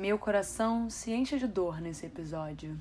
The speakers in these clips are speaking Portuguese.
Meu coração se enche de dor nesse episódio.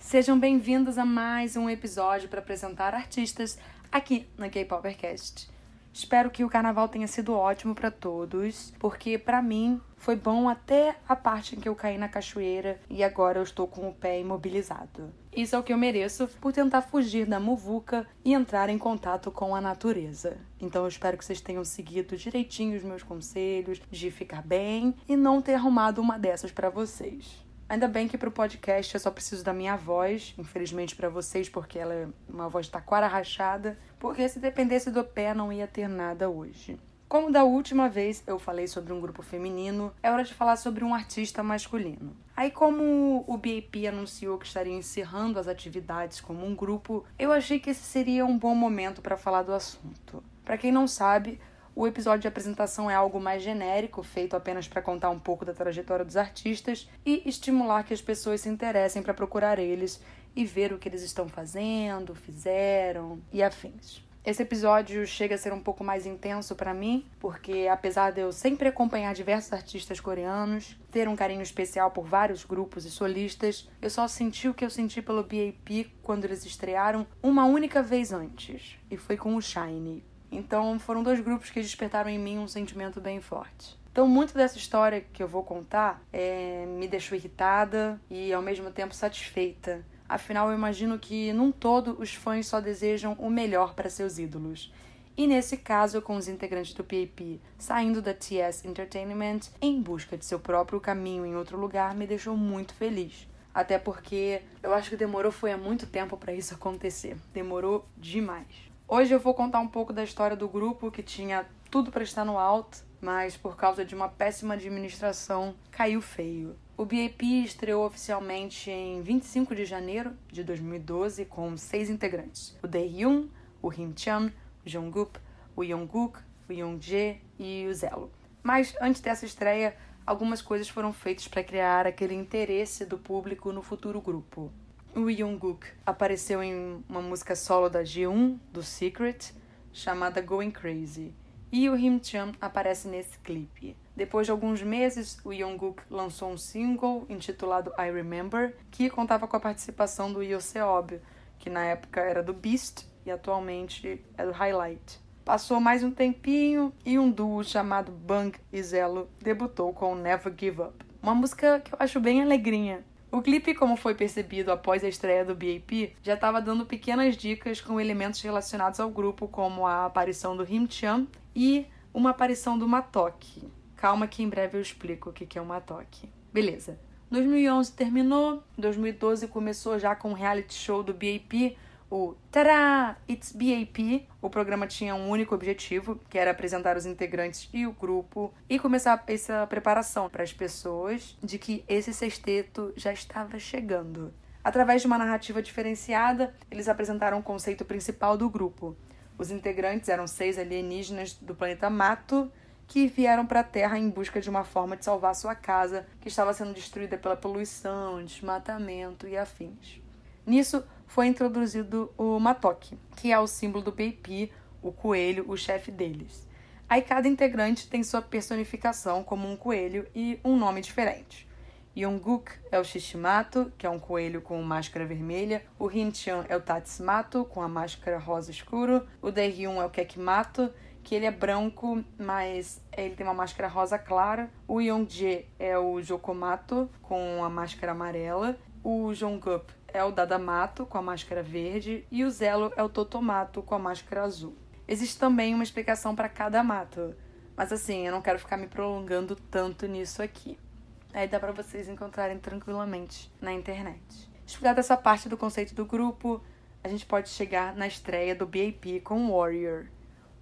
Sejam bem-vindos a mais um episódio para apresentar artistas aqui na K-Popercast. Espero que o carnaval tenha sido ótimo para todos, porque para mim foi bom até a parte em que eu caí na cachoeira e agora eu estou com o pé imobilizado. Isso é o que eu mereço por tentar fugir da muvuca e entrar em contato com a natureza. Então eu espero que vocês tenham seguido direitinho os meus conselhos de ficar bem e não ter arrumado uma dessas para vocês. Ainda bem que pro podcast eu só preciso da minha voz, infelizmente para vocês, porque ela é uma voz taquara rachada, porque se dependesse do pé não ia ter nada hoje. Como da última vez eu falei sobre um grupo feminino, é hora de falar sobre um artista masculino. Aí, como o BAP anunciou que estaria encerrando as atividades como um grupo, eu achei que esse seria um bom momento para falar do assunto. Para quem não sabe, o episódio de apresentação é algo mais genérico, feito apenas para contar um pouco da trajetória dos artistas e estimular que as pessoas se interessem para procurar eles e ver o que eles estão fazendo, fizeram e afins. Esse episódio chega a ser um pouco mais intenso para mim, porque apesar de eu sempre acompanhar diversos artistas coreanos, ter um carinho especial por vários grupos e solistas, eu só senti o que eu senti pelo BAP quando eles estrearam uma única vez antes, e foi com o Shine. Então foram dois grupos que despertaram em mim um sentimento bem forte. Então, muito dessa história que eu vou contar é, me deixou irritada e ao mesmo tempo satisfeita. Afinal, eu imagino que, num todo, os fãs só desejam o melhor para seus ídolos. E nesse caso, com os integrantes do PAP saindo da TS Entertainment em busca de seu próprio caminho em outro lugar, me deixou muito feliz. Até porque eu acho que demorou foi há muito tempo para isso acontecer. Demorou demais. Hoje eu vou contar um pouco da história do grupo que tinha tudo para estar no alto, mas por causa de uma péssima administração caiu feio. O BAP estreou oficialmente em 25 de janeiro de 2012 com seis integrantes: o Daehyun, o Him-chan, o Jungkook, o Jungkook, o Youngjae e o Zelo. Mas antes dessa estreia, algumas coisas foram feitas para criar aquele interesse do público no futuro grupo. O Jungkook apareceu em uma música solo da G1, do Secret, chamada Going Crazy. E o Him-chan aparece nesse clipe. Depois de alguns meses, o Jungkook lançou um single intitulado I Remember, que contava com a participação do Yoseob, que na época era do Beast e atualmente é do Highlight. Passou mais um tempinho e um duo chamado Bang e Zelo debutou com Never Give Up. Uma música que eu acho bem alegrinha, o clipe, como foi percebido após a estreia do BAP, já estava dando pequenas dicas com elementos relacionados ao grupo, como a aparição do Him-chan e uma aparição do Matok. Calma que em breve eu explico o que é o Matok. Beleza. 2011 terminou, 2012 começou já com o reality show do BAP, o Tada! It's BAP. O programa tinha um único objetivo, que era apresentar os integrantes e o grupo e começar essa preparação para as pessoas de que esse sexteto já estava chegando. Através de uma narrativa diferenciada, eles apresentaram o conceito principal do grupo. Os integrantes eram seis alienígenas do planeta Mato que vieram para a Terra em busca de uma forma de salvar sua casa, que estava sendo destruída pela poluição, desmatamento e afins. Nisso, foi introduzido o Matok, que é o símbolo do BAP, o coelho, o chefe deles. Aí cada integrante tem sua personificação como um coelho e um nome diferente. Yonguk é o Shishimato, que é um coelho com máscara vermelha. O Hinchan é o Tatsmato, com a máscara rosa escuro. O Daehyun é o Kekimato, que ele é branco, mas ele tem uma máscara rosa clara. O Yongjae é o Jokomato, com a máscara amarela. O Jonggup é o Dadamato, com a máscara verde, e o Zelo é o Totomato, com a máscara azul. Existe também uma explicação para cada mato, mas assim, eu não quero ficar me prolongando tanto nisso aqui. Aí dá para vocês encontrarem tranquilamente na internet. Explicada essa parte do conceito do grupo, a gente pode chegar na estreia do BAP com Warrior.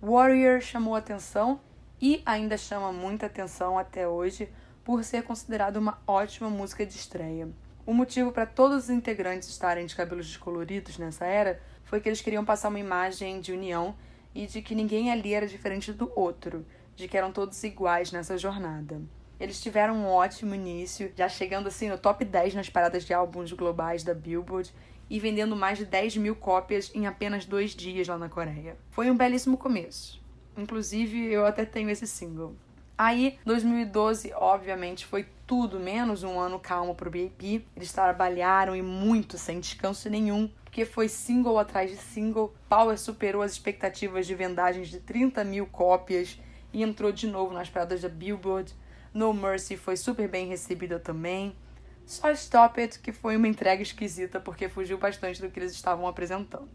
Warrior chamou atenção e ainda chama muita atenção até hoje por ser considerado uma ótima música de estreia. O motivo para todos os integrantes estarem de cabelos descoloridos nessa era foi que eles queriam passar uma imagem de união e de que ninguém ali era diferente do outro, de que eram todos iguais nessa jornada. Eles tiveram um ótimo início, já chegando assim no top 10 nas paradas de álbuns globais da Billboard, e vendendo mais de 10 mil cópias em apenas dois dias lá na Coreia. Foi um belíssimo começo. Inclusive, eu até tenho esse single. Aí, 2012, obviamente, foi tudo menos um ano calmo pro BAP. Eles trabalharam e muito sem descanso nenhum, porque foi single atrás de single. Power superou as expectativas de vendagens de 30 mil cópias e entrou de novo nas paradas da Billboard. No Mercy foi super bem recebida também. Só Stop It, que foi uma entrega esquisita porque fugiu bastante do que eles estavam apresentando.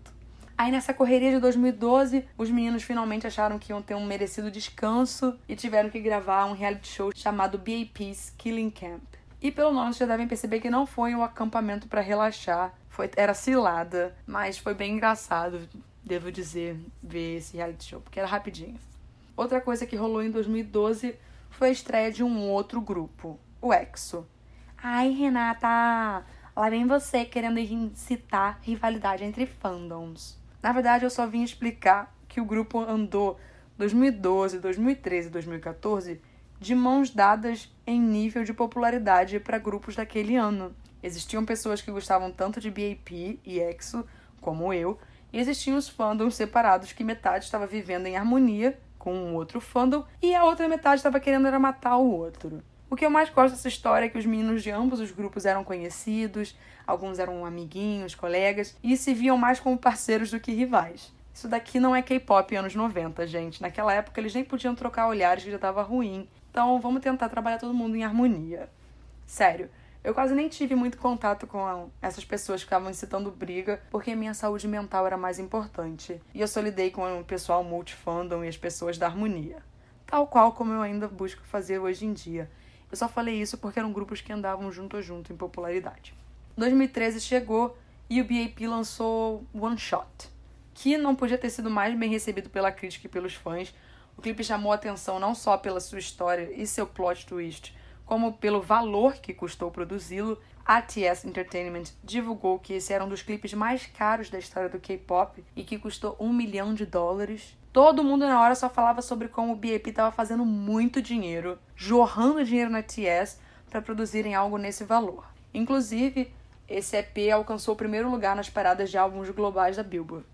Aí nessa correria de 2012, os meninos finalmente acharam que iam ter um merecido descanso e tiveram que gravar um reality show chamado BAP's Killing Camp. E pelo nome vocês já devem perceber que não foi um acampamento para relaxar, foi era cilada, mas foi bem engraçado, devo dizer, ver esse reality show, porque era rapidinho. Outra coisa que rolou em 2012 foi a estreia de um outro grupo, o EXO. Ai, Renata, lá vem você querendo incitar rivalidade entre fandoms. Na verdade, eu só vim explicar que o grupo andou 2012, 2013 e 2014 de mãos dadas em nível de popularidade para grupos daquele ano. Existiam pessoas que gostavam tanto de BAP e EXO, como eu, e existiam os fandoms separados que metade estava vivendo em harmonia com um outro fandom e a outra metade estava querendo era matar o outro. O que eu mais gosto dessa história é que os meninos de ambos os grupos eram conhecidos, alguns eram amiguinhos, colegas, e se viam mais como parceiros do que rivais. Isso daqui não é K-pop anos 90, gente. Naquela época eles nem podiam trocar olhares que já tava ruim. Então vamos tentar trabalhar todo mundo em harmonia. Sério, eu quase nem tive muito contato com essas pessoas que ficavam incitando briga, porque minha saúde mental era mais importante. E eu só lidei com o pessoal multifandom e as pessoas da harmonia. Tal qual como eu ainda busco fazer hoje em dia. Eu só falei isso porque eram grupos que andavam junto a junto em popularidade. 2013 chegou e o BAP lançou One Shot, que não podia ter sido mais bem recebido pela crítica e pelos fãs. O clipe chamou atenção não só pela sua história e seu plot twist, como pelo valor que custou produzi-lo. A TS Entertainment divulgou que esse era um dos clipes mais caros da história do K-pop e que custou um milhão de dólares. Todo mundo na hora só falava sobre como o BAP estava fazendo muito dinheiro, jorrando dinheiro na TS para produzirem algo nesse valor. Inclusive, esse EP alcançou o primeiro lugar nas paradas de álbuns globais da Billboard.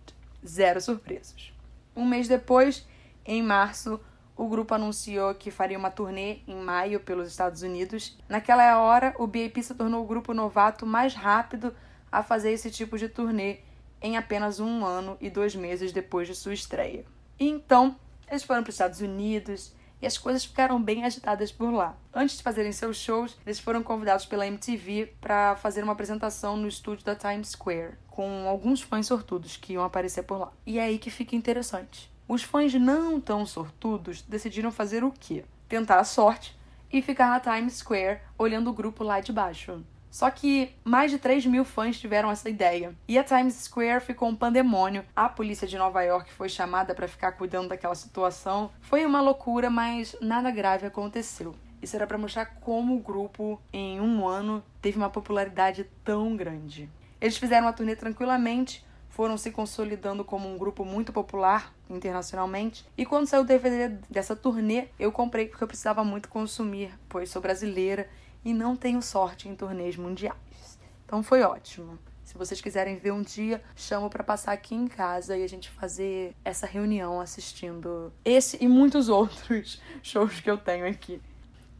Zero surpresas. Um mês depois, em março, o grupo anunciou que faria uma turnê em maio pelos Estados Unidos. Naquela hora, o BAP se tornou o grupo novato mais rápido a fazer esse tipo de turnê em apenas um ano e dois meses depois de sua estreia. E então, eles foram para os Estados Unidos e as coisas ficaram bem agitadas por lá. Antes de fazerem seus shows, eles foram convidados pela MTV para fazer uma apresentação no estúdio da Times Square, com alguns fãs sortudos que iam aparecer por lá. E é aí que fica interessante. Os fãs não tão sortudos decidiram fazer o quê? Tentar a sorte e ficar na Times Square olhando o grupo lá de baixo. Só que mais de 3 mil fãs tiveram essa ideia. E a Times Square ficou um pandemônio. A polícia de Nova York foi chamada para ficar cuidando daquela situação. Foi uma loucura, mas nada grave aconteceu. Isso era para mostrar como o grupo, em um ano, teve uma popularidade tão grande. Eles fizeram a turnê tranquilamente, foram se consolidando como um grupo muito popular internacionalmente. E quando saiu o DVD dessa turnê, eu comprei porque eu precisava muito consumir, pois sou brasileira e não tenho sorte em turnês mundiais. Então foi ótimo. Se vocês quiserem ver um dia, chamo para passar aqui em casa e a gente fazer essa reunião assistindo esse e muitos outros shows que eu tenho aqui.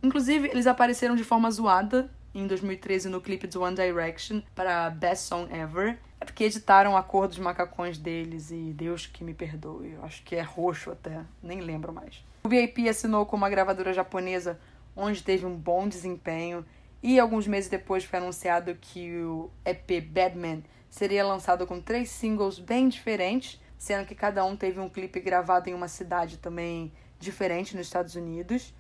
Inclusive, eles apareceram de forma zoada em 2013 no clipe do One Direction para Best Song Ever. É porque editaram a cor dos macacões deles e Deus que me perdoe. Eu acho que é roxo até, nem lembro mais. O VIP assinou com uma gravadora japonesa onde teve um bom desempenho, e alguns meses depois foi anunciado que o EP Badman seria lançado com três singles bem diferentes, sendo que cada um teve um clipe gravado em uma cidade também diferente nos Estados Unidos.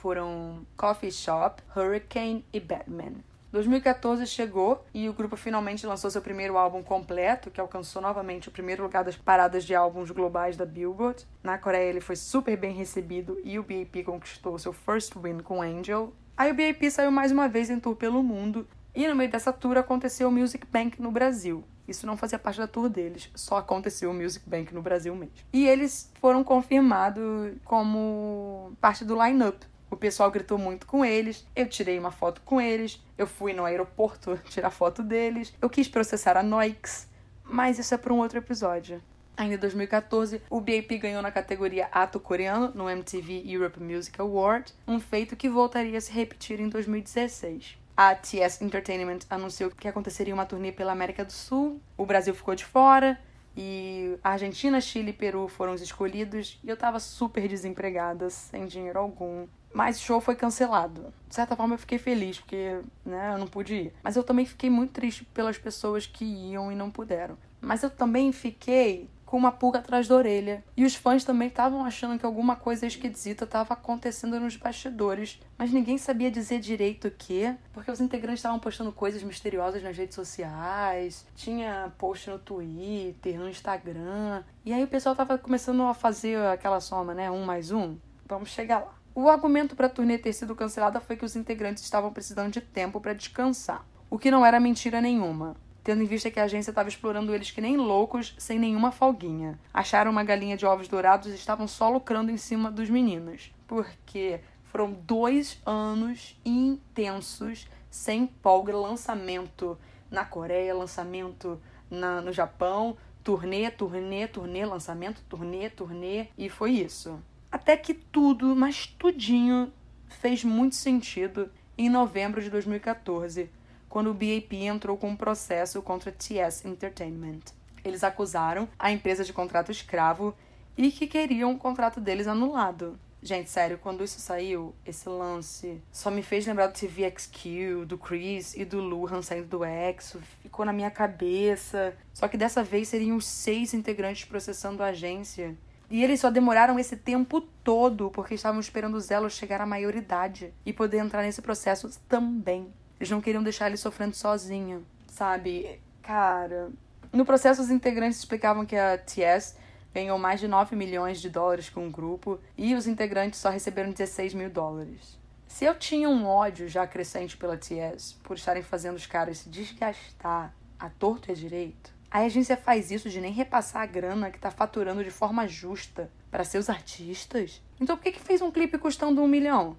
Foram Coffee Shop, Hurricane e Batman. 2014 chegou e o grupo finalmente lançou seu primeiro álbum completo, que alcançou novamente o primeiro lugar das paradas de álbuns globais da Billboard. Na Coreia ele foi super bem recebido e o BAP conquistou seu first win com Angel. Aí o BAP saiu mais uma vez em tour pelo mundo e no meio dessa tour aconteceu o Music Bank no Brasil. Isso não fazia parte da tour deles, só aconteceu o Music Bank no Brasil mesmo. E eles foram confirmados como parte do line-up O pessoal gritou muito com eles, eu tirei uma foto com eles, eu fui no aeroporto tirar foto deles, eu quis processar a Noix, mas isso é para um outro episódio. Ainda em 2014, o BAP ganhou na categoria Ato Coreano no MTV Europe Music Award, um feito que voltaria a se repetir em 2016. A TS Entertainment anunciou que aconteceria uma turnê pela América do Sul, o Brasil ficou de fora, e Argentina, Chile e Peru foram os escolhidos, e eu tava super desempregada, sem dinheiro algum. Mas o show foi cancelado. De certa forma eu fiquei feliz, porque né, eu não pude ir. Mas eu também fiquei muito triste pelas pessoas que iam e não puderam. Mas eu também fiquei com uma pulga atrás da orelha. E os fãs também estavam achando que alguma coisa esquisita estava acontecendo nos bastidores, mas ninguém sabia dizer direito o que, porque os integrantes estavam postando coisas misteriosas nas redes sociais, tinha post no Twitter, no Instagram, e aí o pessoal estava começando a fazer aquela soma, né? Um mais um. Vamos chegar lá. O argumento para a turnê ter sido cancelada foi que os integrantes estavam precisando de tempo para descansar, o que não era mentira nenhuma tendo em vista que a agência estava explorando eles que nem loucos, sem nenhuma folguinha. Acharam uma galinha de ovos dourados e estavam só lucrando em cima dos meninos. Porque foram dois anos intensos, sem folga, lançamento na Coreia, lançamento na, no Japão, turnê, turnê, turnê, lançamento, turnê, turnê, e foi isso. Até que tudo, mas tudinho, fez muito sentido em novembro de 2014, quando o BAP entrou com um processo contra a TS Entertainment. Eles acusaram a empresa de contrato escravo e que queriam o contrato deles anulado. Gente, sério, quando isso saiu, esse lance só me fez lembrar do TVXQ, do Chris e do Luhan saindo do EXO. Ficou na minha cabeça. Só que dessa vez seriam os seis integrantes processando a agência. E eles só demoraram esse tempo todo porque estavam esperando o Zelo chegar à maioridade e poder entrar nesse processo também. Eles não queriam deixar ele sofrendo sozinho, sabe? Cara, no processo os integrantes explicavam que a TS ganhou mais de 9 milhões de dólares com o grupo e os integrantes só receberam 16 mil dólares. Se eu tinha um ódio já crescente pela TS por estarem fazendo os caras se desgastar a torto e a direito, a agência faz isso de nem repassar a grana que tá faturando de forma justa para seus artistas. Então por que, que fez um clipe custando um milhão?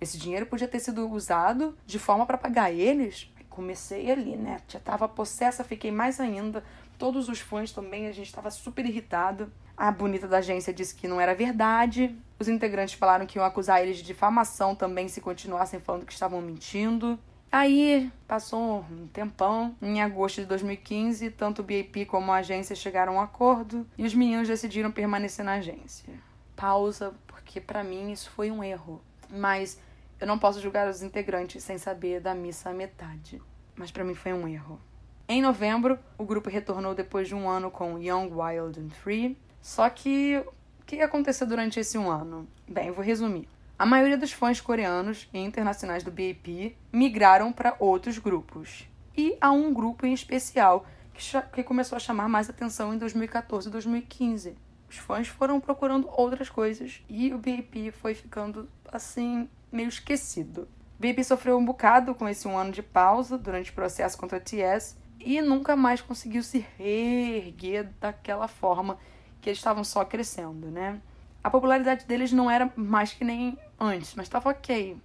Esse dinheiro podia ter sido usado de forma para pagar eles. Comecei ali, né? Já tava possessa, fiquei mais ainda. Todos os fãs também, a gente estava super irritado. A bonita da agência disse que não era verdade. Os integrantes falaram que iam acusar eles de difamação também se continuassem falando que estavam mentindo. Aí passou um tempão. Em agosto de 2015, tanto o BAP como a agência chegaram a um acordo e os meninos decidiram permanecer na agência. Pausa, porque para mim isso foi um erro. Mas eu não posso julgar os integrantes sem saber da missa à metade, mas para mim foi um erro. Em novembro, o grupo retornou depois de um ano com Young, Wild and Free. Só que o que aconteceu durante esse um ano? Bem, vou resumir. A maioria dos fãs coreanos e internacionais do BAP migraram para outros grupos. E há um grupo em especial que, que começou a chamar mais atenção em 2014 e 2015. Os fãs foram procurando outras coisas e o BAP foi ficando assim meio esquecido. Bibi sofreu um bocado com esse um ano de pausa durante o processo contra a TS e nunca mais conseguiu se reerguer daquela forma que eles estavam só crescendo, né? A popularidade deles não era mais que nem antes, mas estava ok.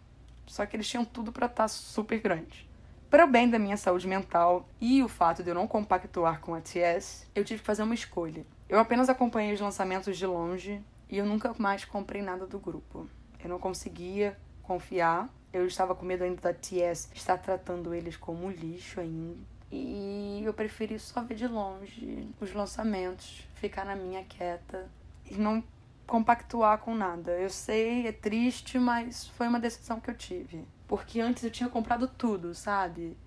Só que eles tinham tudo para estar tá super grande. Para o bem da minha saúde mental e o fato de eu não compactuar com a TS, eu tive que fazer uma escolha. Eu apenas acompanhei os lançamentos de longe e eu nunca mais comprei nada do grupo. Eu não conseguia confiar. Eu estava com medo ainda da TS estar tratando eles como lixo ainda. E eu preferi só ver de longe os lançamentos, ficar na minha quieta e não compactuar com nada. Eu sei, é triste, mas foi uma decisão que eu tive. Porque antes eu tinha comprado tudo, sabe?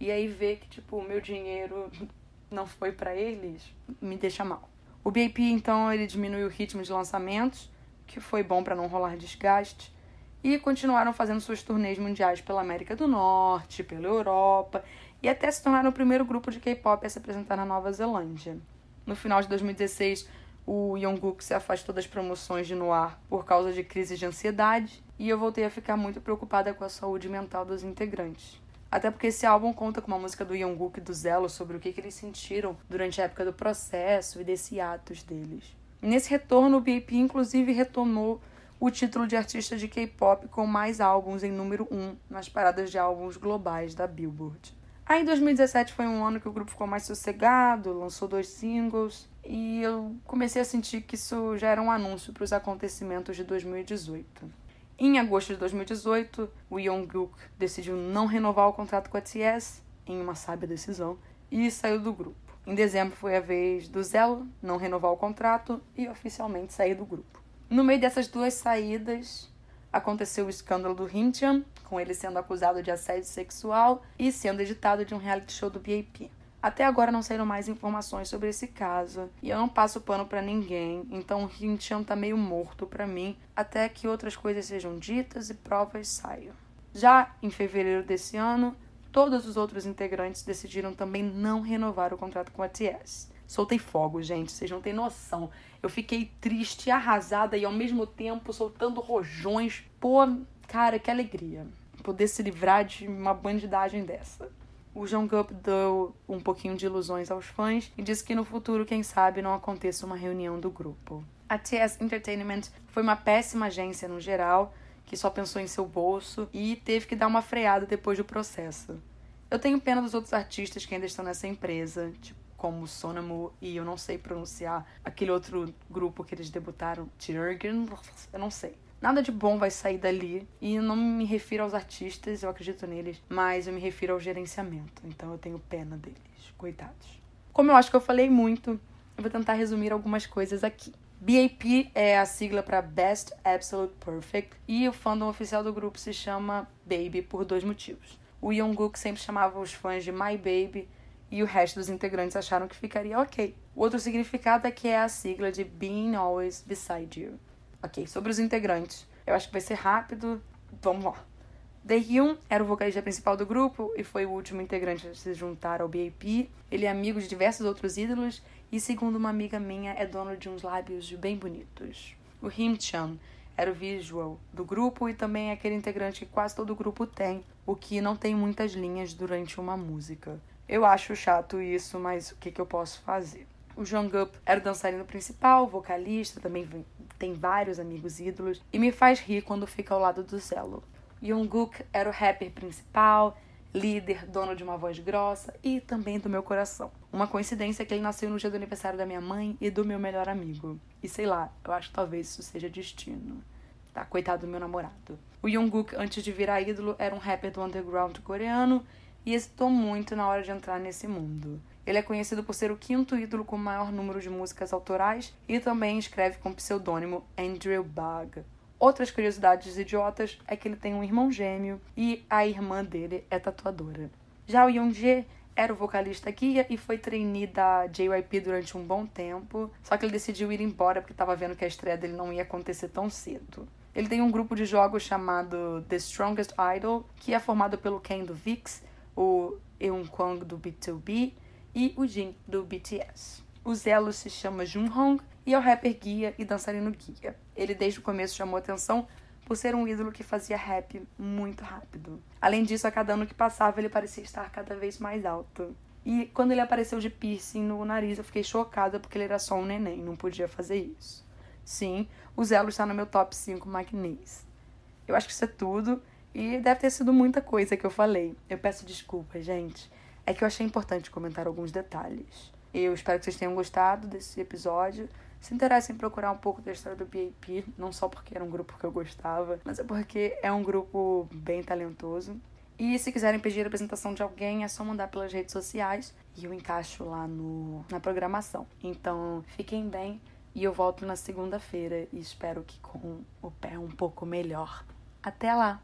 E aí ver que, tipo, o meu dinheiro não foi para eles, me deixa mal. O BAP, então, ele diminuiu o ritmo de lançamentos, que foi bom para não rolar desgaste e continuaram fazendo suas turnês mundiais pela América do Norte, pela Europa e até se tornaram o primeiro grupo de K-pop a se apresentar na Nova Zelândia. No final de 2016, o Jungkook se afastou das promoções de Noir por causa de crises de ansiedade e eu voltei a ficar muito preocupada com a saúde mental dos integrantes. Até porque esse álbum conta com uma música do Jungkook e do Zelo sobre o que, que eles sentiram durante a época do processo e desse atos deles. Nesse retorno, o BAP inclusive retomou o título de artista de K-pop com mais álbuns em número 1 nas paradas de álbuns globais da Billboard. Aí 2017 foi um ano que o grupo ficou mais sossegado, lançou dois singles e eu comecei a sentir que isso já era um anúncio para os acontecimentos de 2018. Em agosto de 2018, o Jungkook decidiu não renovar o contrato com a TS, em uma sábia decisão, e saiu do grupo. Em dezembro foi a vez do Zelo não renovar o contrato e oficialmente sair do grupo. No meio dessas duas saídas, aconteceu o escândalo do Hinchan, com ele sendo acusado de assédio sexual e sendo editado de um reality show do BAP. Até agora não saíram mais informações sobre esse caso, e eu não passo pano para ninguém, então o Hinchan tá meio morto para mim, até que outras coisas sejam ditas e provas saiam. Já em fevereiro desse ano, todos os outros integrantes decidiram também não renovar o contrato com a TS. Soltei fogo, gente, vocês não têm noção. Eu fiquei triste, arrasada e ao mesmo tempo soltando rojões. Pô, cara, que alegria poder se livrar de uma bandidagem dessa. O Jungkook deu um pouquinho de ilusões aos fãs e disse que no futuro, quem sabe, não aconteça uma reunião do grupo. A TS Entertainment foi uma péssima agência no geral, que só pensou em seu bolso e teve que dar uma freada depois do processo. Eu tenho pena dos outros artistas que ainda estão nessa empresa, tipo como Sonamu e eu não sei pronunciar aquele outro grupo que eles debutaram, Tirgen, eu não sei. Nada de bom vai sair dali. E não me refiro aos artistas, eu acredito neles, mas eu me refiro ao gerenciamento. Então eu tenho pena deles. Coitados. Como eu acho que eu falei muito, eu vou tentar resumir algumas coisas aqui. BAP é a sigla para Best Absolute Perfect e o fandom oficial do grupo se chama Baby por dois motivos. O Jungkook sempre chamava os fãs de My Baby e o resto dos integrantes acharam que ficaria ok. O outro significado é que é a sigla de Being Always Beside You. Ok, sobre os integrantes. Eu acho que vai ser rápido. Vamos lá. Daehyun era o vocalista principal do grupo e foi o último integrante a se juntar ao BAP. Ele é amigo de diversos outros ídolos e, segundo uma amiga minha, é dono de uns lábios bem bonitos. O Him-chan era o visual do grupo e também é aquele integrante que quase todo grupo tem, o que não tem muitas linhas durante uma música. Eu acho chato isso, mas o que, que eu posso fazer? O Jungkook era o dançarino principal, vocalista, também tem vários amigos ídolos e me faz rir quando fica ao lado do Zelo. Jungkook era o rapper principal, líder, dono de uma voz grossa e também do meu coração. Uma coincidência é que ele nasceu no dia do aniversário da minha mãe e do meu melhor amigo. E sei lá, eu acho que talvez isso seja destino. Tá, coitado do meu namorado. O Jungkook, antes de virar ídolo, era um rapper do underground coreano e hesitou muito na hora de entrar nesse mundo. Ele é conhecido por ser o quinto ídolo com o maior número de músicas autorais e também escreve com o pseudônimo Andrew Bug. Outras curiosidades idiotas é que ele tem um irmão gêmeo e a irmã dele é tatuadora. Já o Yoonjae era o vocalista guia e foi trainee da JYP durante um bom tempo, só que ele decidiu ir embora porque estava vendo que a estreia dele não ia acontecer tão cedo. Ele tem um grupo de jogos chamado The Strongest Idol, que é formado pelo Ken do VIX, o Eun Kwang do B2B e o Jin do BTS. O Zelo se chama Junhong e é o rapper guia e dançarino guia. Ele desde o começo chamou atenção por ser um ídolo que fazia rap muito rápido. Além disso, a cada ano que passava, ele parecia estar cada vez mais alto. E quando ele apareceu de piercing no nariz, eu fiquei chocada porque ele era só um neném, não podia fazer isso. Sim, o Zelo está no meu top 5 magnês. Eu acho que isso é tudo. E deve ter sido muita coisa que eu falei. Eu peço desculpas, gente. É que eu achei importante comentar alguns detalhes. Eu espero que vocês tenham gostado desse episódio. Se interessem em procurar um pouco da história do BAP, não só porque era um grupo que eu gostava, mas é porque é um grupo bem talentoso. E se quiserem pedir a apresentação de alguém, é só mandar pelas redes sociais e eu encaixo lá no, na programação. Então, fiquem bem e eu volto na segunda-feira e espero que com o pé um pouco melhor. Até lá!